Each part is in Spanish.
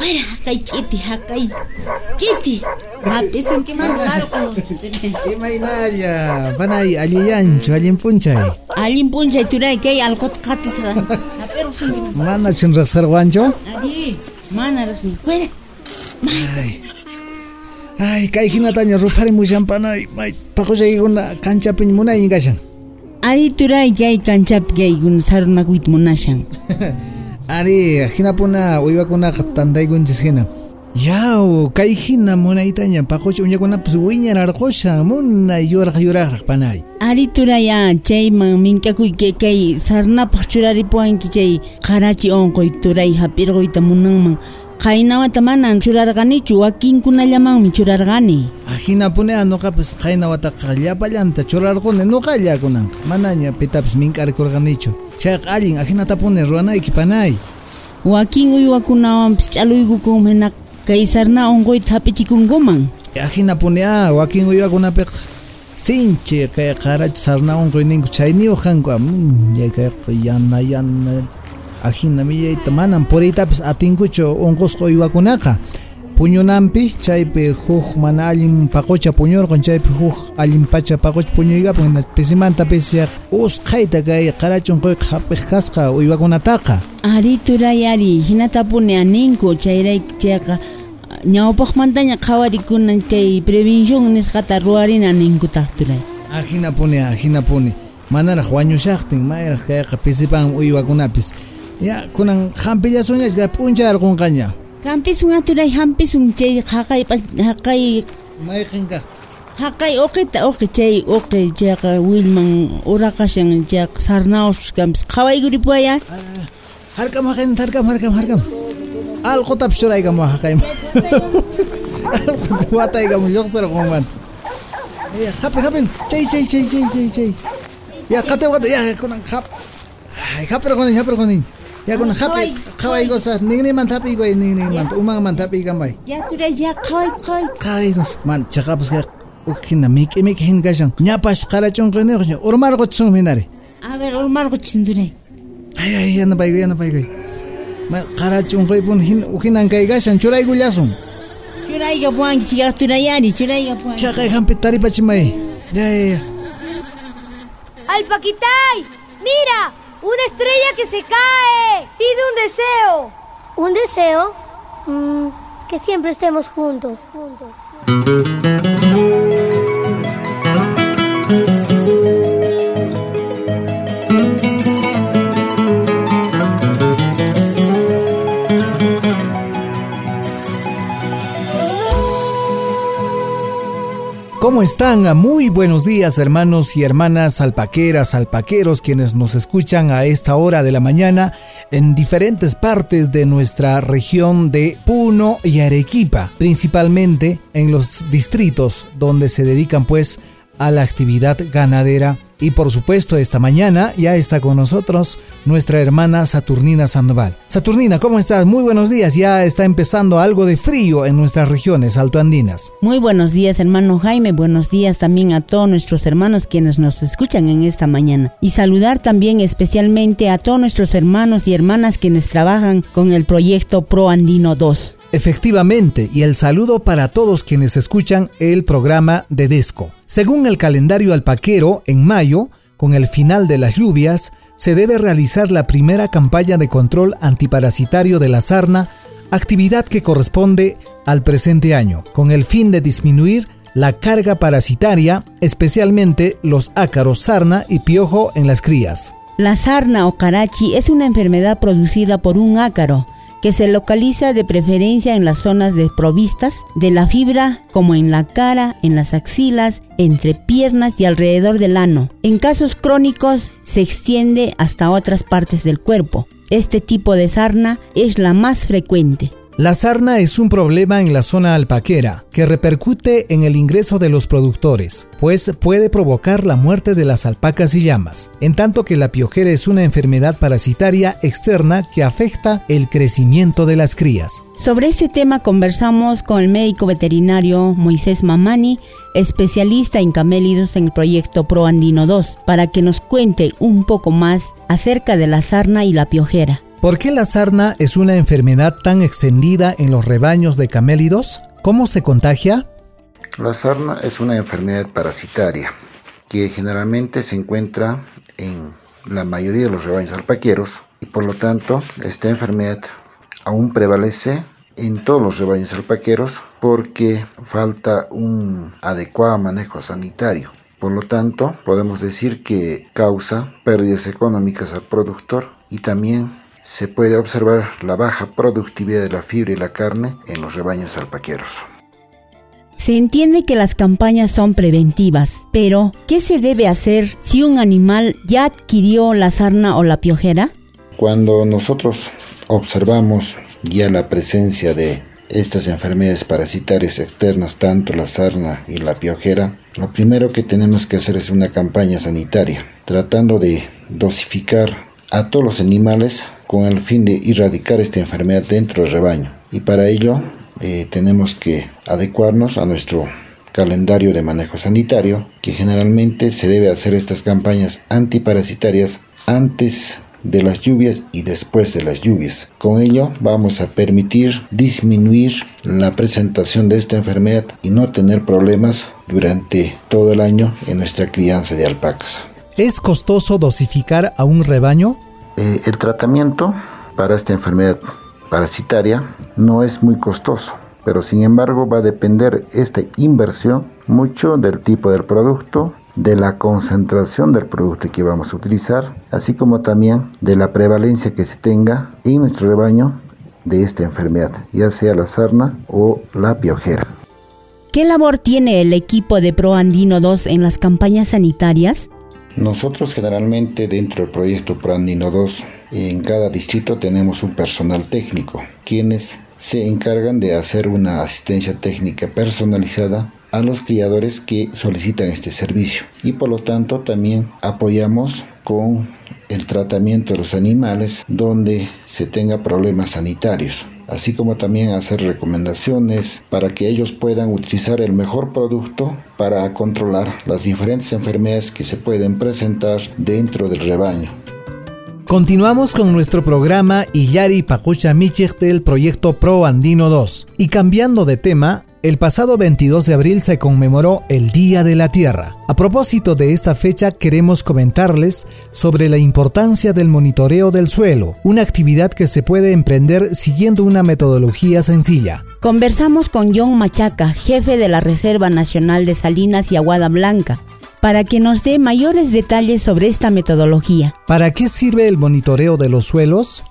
Mira, hakay chiti, hakay chiti. Hapisun ki man claro ko. Imaynalla, panay alliyanchu, allin punchay. Alin punchay turay kay alqot qatis ha. Pero sun. Mana chunraqsarwancho? Ali, mana rasi. Mira, Ay, kay hinataña ruparimushan panay, may paquchaykuna kanchapiñ munayña kashan. ali turay kay kanchap kay gun sarunakuit munashan. Ari, hinapuna uywakunaqa tantaykunchis hina. Yaw, kay hina munaytaña paqucha uñakunapas wiñararqusha munay yuraq yuraqraq panay. Ali turaya chay man minkakuy kay sarnapaq churaripuanki chay qarachi onqoy turay hapirquyta munanman. Qaynawata manan churarqanichu wakinkunallamanmi churarqani. Hinapuna nuqapas qayna wataqa llapallanta churarquni nuqallakunanqa. Manaña pitapas mink'arikurqanichu. Chayqa allin ahinatapuni ruwanayki panay. Wakin uywakunawanpis ch'aluykukum hina kay sarna onqoyta hapichikunkuman. Ajinapunia wakin uywakunapiq sinchi kay qarachi sarnawan qoyninku chayniyuq kanku amun kay yana yana ajina millayta manan puriytapis atinkuchu unqusqa uywakunaqa puñunanpi chaypi huk mana allin paqucha puñurqun chaypi huk allin pacha paqucha puñuykapun hina pisimanta pisiyaq usqhayta kay qarachi unquyqa hapiq kasqa uywakunataqa Ari turay ari hinatapuni aninku chayray chayqa ñawpaqmantaña qhawarikunan kay prevención nisqata ruwarina ninkutaq turay. Ajinapuni, ajinapuni. Manaraq wañushaqtin, mayraq kayqa pisipan uywakunapis. Ya, kunan hampillasuñachka p'uncharqunqaña. Hampis nga tulay hampis ung chay hakay hakay may kingka. Hakay okay ta okay chay okay chay eh, ka wilman uraka siyang chay sarnaos kampis kawai guri po ya. Eh? Eh, harkam hakin harkam harkam harkam. Al kutab suray ka mo hakay mo. Al kutwatay ka mo yoksar ko man. Ya kapin kapin chay chay chay chay chay chay. Ya kate kate ya kunang kap. Ay kapir kunin kapir kunin yakun hapi happy kawaii gosas ning umanman man yaturiya qaway ning ning man ya. ya, ya, chaqapasqa ukhina. Miki miki hin kashan ñapash qarachunqiniyuq urmarqu chunhinari a ver urmarqu chintunay ay ay yanapaygoy yanapaygoy qarachunqiypun hin ukhinan kaykashan churaykullasun churayqa yani chikaqtunayani churayqa puanki chaqay hampi taripachimay ya ya ya. Alpaquitay mira. ¡Una estrella que se cae! ¡Pide un deseo! ¿Un deseo? Mm, que siempre estemos juntos. juntos. Están? Muy buenos días hermanos y hermanas alpaqueras, alpaqueros quienes nos escuchan a esta hora de la mañana en diferentes partes de nuestra región de Puno y Arequipa, principalmente en los distritos donde se dedican pues a la actividad ganadera. Y por supuesto esta mañana ya está con nosotros nuestra hermana Saturnina Sandoval. Saturnina, ¿cómo estás? Muy buenos días. Ya está empezando algo de frío en nuestras regiones altoandinas. Muy buenos días, hermano Jaime. Buenos días también a todos nuestros hermanos quienes nos escuchan en esta mañana. Y saludar también especialmente a todos nuestros hermanos y hermanas quienes trabajan con el proyecto Pro Andino 2. Efectivamente, y el saludo para todos quienes escuchan el programa de Desco. Según el calendario alpaquero, en mayo, con el final de las lluvias, se debe realizar la primera campaña de control antiparasitario de la sarna, actividad que corresponde al presente año, con el fin de disminuir la carga parasitaria, especialmente los ácaros sarna y piojo en las crías. La sarna o carachi es una enfermedad producida por un ácaro que se localiza de preferencia en las zonas desprovistas de la fibra, como en la cara, en las axilas, entre piernas y alrededor del ano. En casos crónicos se extiende hasta otras partes del cuerpo. Este tipo de sarna es la más frecuente. La sarna es un problema en la zona alpaquera que repercute en el ingreso de los productores, pues puede provocar la muerte de las alpacas y llamas, en tanto que la piojera es una enfermedad parasitaria externa que afecta el crecimiento de las crías. Sobre este tema conversamos con el médico veterinario Moisés Mamani, especialista en camélidos en el proyecto ProAndino 2, para que nos cuente un poco más acerca de la sarna y la piojera. ¿Por qué la sarna es una enfermedad tan extendida en los rebaños de camélidos? ¿Cómo se contagia? La sarna es una enfermedad parasitaria que generalmente se encuentra en la mayoría de los rebaños alpaqueros y por lo tanto esta enfermedad aún prevalece en todos los rebaños alpaqueros porque falta un adecuado manejo sanitario. Por lo tanto, podemos decir que causa pérdidas económicas al productor y también se puede observar la baja productividad de la fibra y la carne en los rebaños alpaqueros. Se entiende que las campañas son preventivas, pero ¿qué se debe hacer si un animal ya adquirió la sarna o la piojera? Cuando nosotros observamos ya la presencia de estas enfermedades parasitarias externas, tanto la sarna y la piojera, lo primero que tenemos que hacer es una campaña sanitaria, tratando de dosificar a todos los animales con el fin de erradicar esta enfermedad dentro del rebaño. Y para ello eh, tenemos que adecuarnos a nuestro calendario de manejo sanitario, que generalmente se debe hacer estas campañas antiparasitarias antes de las lluvias y después de las lluvias. Con ello vamos a permitir disminuir la presentación de esta enfermedad y no tener problemas durante todo el año en nuestra crianza de alpacas. ¿Es costoso dosificar a un rebaño? Eh, el tratamiento para esta enfermedad parasitaria no es muy costoso, pero sin embargo va a depender esta inversión mucho del tipo del producto, de la concentración del producto que vamos a utilizar, así como también de la prevalencia que se tenga en nuestro rebaño de esta enfermedad, ya sea la sarna o la piojera. ¿Qué labor tiene el equipo de ProAndino 2 en las campañas sanitarias? Nosotros generalmente dentro del proyecto Prandino 2 en cada distrito tenemos un personal técnico, quienes se encargan de hacer una asistencia técnica personalizada a los criadores que solicitan este servicio. Y por lo tanto también apoyamos con el tratamiento de los animales donde se tenga problemas sanitarios así como también hacer recomendaciones para que ellos puedan utilizar el mejor producto para controlar las diferentes enfermedades que se pueden presentar dentro del rebaño. Continuamos con nuestro programa Iyari Pacucha Michich del proyecto Pro Andino 2. Y cambiando de tema, el pasado 22 de abril se conmemoró el Día de la Tierra. A propósito de esta fecha queremos comentarles sobre la importancia del monitoreo del suelo, una actividad que se puede emprender siguiendo una metodología sencilla. Conversamos con John Machaca, jefe de la Reserva Nacional de Salinas y Aguada Blanca, para que nos dé mayores detalles sobre esta metodología. ¿Para qué sirve el monitoreo de los suelos?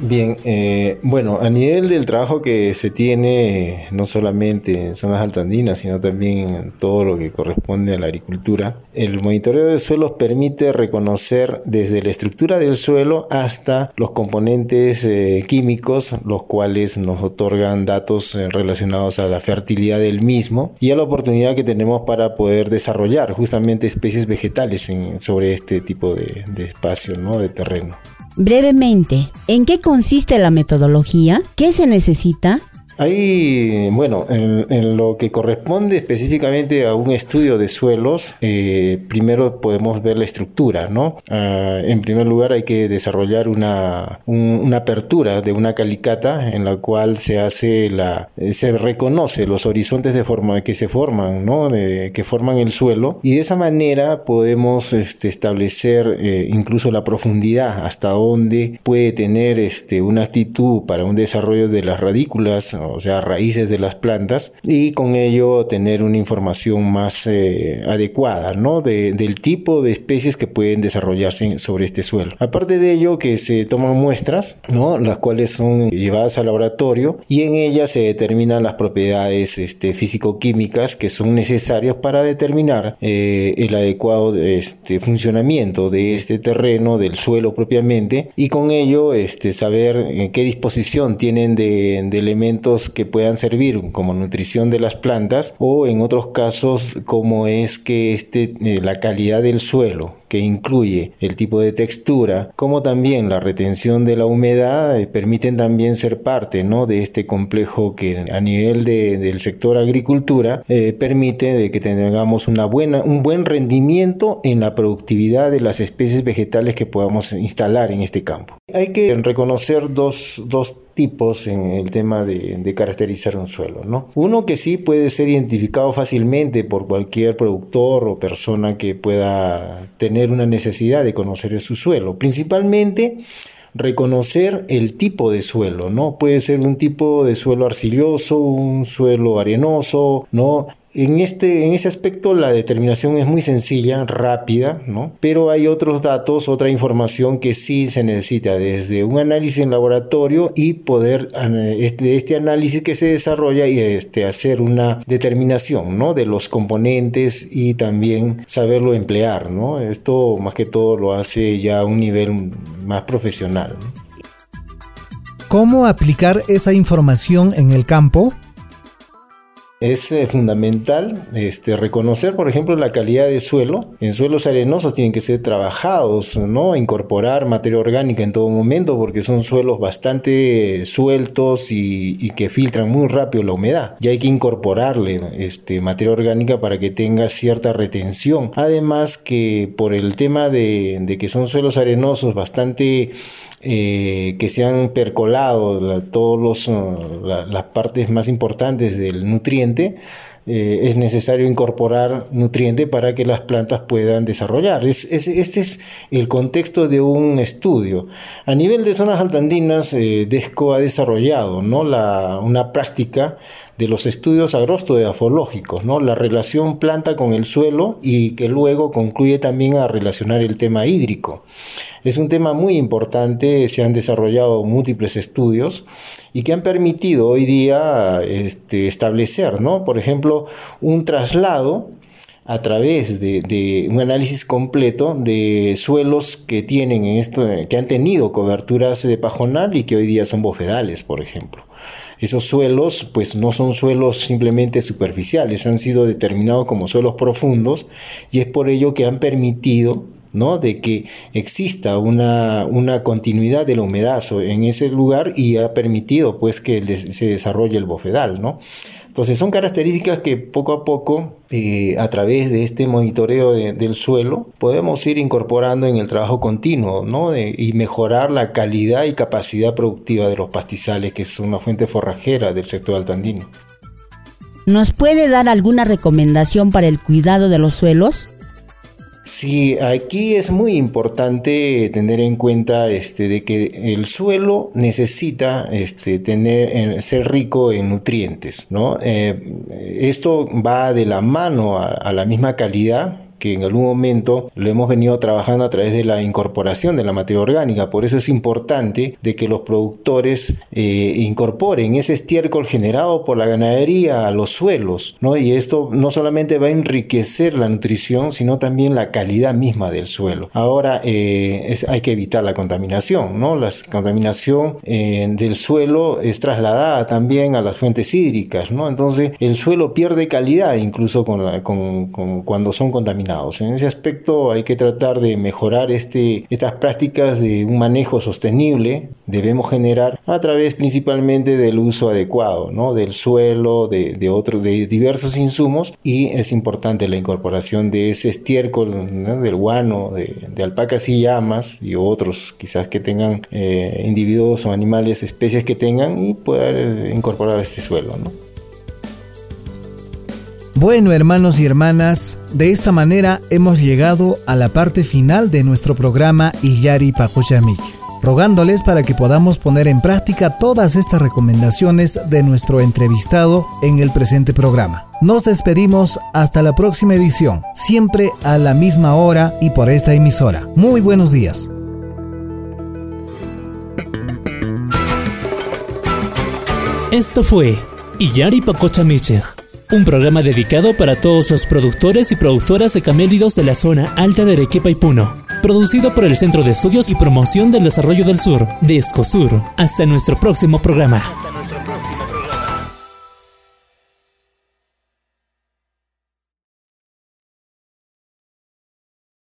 Bien, eh, bueno, a nivel del trabajo que se tiene, no solamente en zonas altandinas, sino también en todo lo que corresponde a la agricultura, el monitoreo de suelos permite reconocer desde la estructura del suelo hasta los componentes eh, químicos, los cuales nos otorgan datos eh, relacionados a la fertilidad del mismo y a la oportunidad que tenemos para poder desarrollar justamente especies vegetales sobre este tipo de, de espacio, ¿no? de terreno. Brevemente, ¿en qué consiste la metodología? ¿Qué se necesita? Ahí, bueno, en, lo que corresponde específicamente a un estudio de suelos, eh, primero podemos ver la estructura, ¿no? Ah, en primer lugar hay que desarrollar una, una apertura de una calicata en la cual se hace la, eh, se reconoce los horizontes de forma que se forman, ¿no? De, que forman el suelo y de esa manera podemos este, establecer eh, incluso la profundidad hasta dónde puede tener este, una actitud para un desarrollo de las radículas o sea, raíces de las plantas, y con ello tener una información más eh, adecuada, ¿no? del tipo de especies que pueden desarrollarse sobre este suelo. Aparte de ello, que se toman muestras, ¿no? Las cuales son llevadas al laboratorio y en ellas se determinan las propiedades este, físico-químicas que son necesarias para determinar eh, el adecuado este, funcionamiento de este terreno, del suelo propiamente, y con ello este, saber en qué disposición tienen de, elementos que puedan servir como nutrición de las plantas o en otros casos como es que este, eh, la calidad del suelo que incluye el tipo de textura, como también la retención de la humedad, eh, permiten también ser parte ¿no? de este complejo que a nivel del sector agricultura eh, permite de que tengamos una buena, un buen rendimiento en la productividad de las especies vegetales que podamos instalar en este campo. Hay que reconocer dos, dos tipos en el tema de, caracterizar un suelo. ¿no? Uno que sí puede ser identificado fácilmente por cualquier productor o persona que pueda tener una necesidad de conocer su suelo. Principalmente reconocer el tipo de suelo, ¿no? Puede ser un tipo de suelo arcilloso, un suelo arenoso, ¿no? En, este, en ese aspecto la determinación es muy sencilla, rápida, ¿no? pero hay otros datos, otra información que sí se necesita desde un análisis en laboratorio y poder, este, este análisis que se desarrolla y este, hacer una determinación ¿no? de los componentes y también saberlo emplear. ¿no? Esto más que todo lo hace ya a un nivel más profesional. ¿Cómo aplicar esa información en el campo? Es eh, fundamental este, reconocer, por ejemplo, la calidad de suelo. En suelos arenosos tienen que ser trabajados, ¿no? Incorporar materia orgánica en todo momento porque son suelos bastante sueltos y, que filtran muy rápido la humedad. Y hay que incorporarle este, materia orgánica para que tenga cierta retención. Además que por el tema de, que son suelos arenosos bastante eh, que se han percolado todas las partes más importantes del nutriente, eh, es necesario incorporar nutriente para que las plantas puedan desarrollar. este es el contexto de un estudio. A nivel de zonas altandinas, eh, DESCO ha desarrollado ¿no? la, una práctica de los estudios agrostoedafológicos, ¿no? la relación planta con el suelo y que luego concluye también a relacionar el tema hídrico. Es un tema muy importante, se han desarrollado múltiples estudios y que han permitido hoy día este, establecer, ¿no? por ejemplo, un traslado a través de, un análisis completo de suelos que tienen esto, que han tenido coberturas de pajonal y que hoy día son bofedales, por ejemplo. Esos suelos pues no son suelos simplemente superficiales, han sido determinados como suelos profundos y es por ello que han permitido ¿no? de que exista una, una, continuidad de la humedad en ese lugar y ha permitido pues que se desarrolle el bofedal. ¿no? Entonces son características que poco a poco, eh, a través de este monitoreo del suelo, podemos ir incorporando en el trabajo continuo ¿no? y mejorar la calidad y capacidad productiva de los pastizales, que es una fuente forrajera del sector altandino. ¿Nos puede dar alguna recomendación para el cuidado de los suelos? Sí, aquí es muy importante tener en cuenta este, de que el suelo necesita este, tener, ser rico en nutrientes. ¿no? Eh, esto va de la mano a la misma calidad que en algún momento lo hemos venido trabajando a través de la incorporación de la materia orgánica. Por eso es importante de que los productores eh, incorporen ese estiércol generado por la ganadería a los suelos, ¿no? Y esto no solamente va a enriquecer la nutrición, sino también la calidad misma del suelo. Ahora eh, hay que evitar la contaminación, ¿no? La contaminación eh, del suelo es trasladada también a las fuentes hídricas, ¿no? Entonces el suelo pierde calidad incluso cuando son contaminados en ese aspecto hay que tratar de mejorar este, estas prácticas de un manejo sostenible. Debemos generar a través principalmente del uso adecuado ¿no? del suelo, de, de, otros, de diversos insumos y es importante la incorporación de ese estiércol del guano, de, alpacas y llamas y otros quizás que tengan eh, individuos o animales, especies que tengan y poder eh, incorporar este suelo. ¿no? Bueno, hermanos y hermanas, de esta manera hemos llegado a la parte final de nuestro programa Iyari Pakuchamik. rogándoles para que podamos poner en práctica todas estas recomendaciones de nuestro entrevistado en el presente programa. Nos despedimos hasta la próxima edición, siempre a la misma hora y por esta emisora. Muy buenos días. Esto fue Iyari Pacocha un programa dedicado para todos los productores y productoras de camélidos de la zona alta de Arequipa y Puno. Producido por el Centro de Estudios y Promoción del Desarrollo del Sur, de Escosur. Hasta nuestro próximo programa.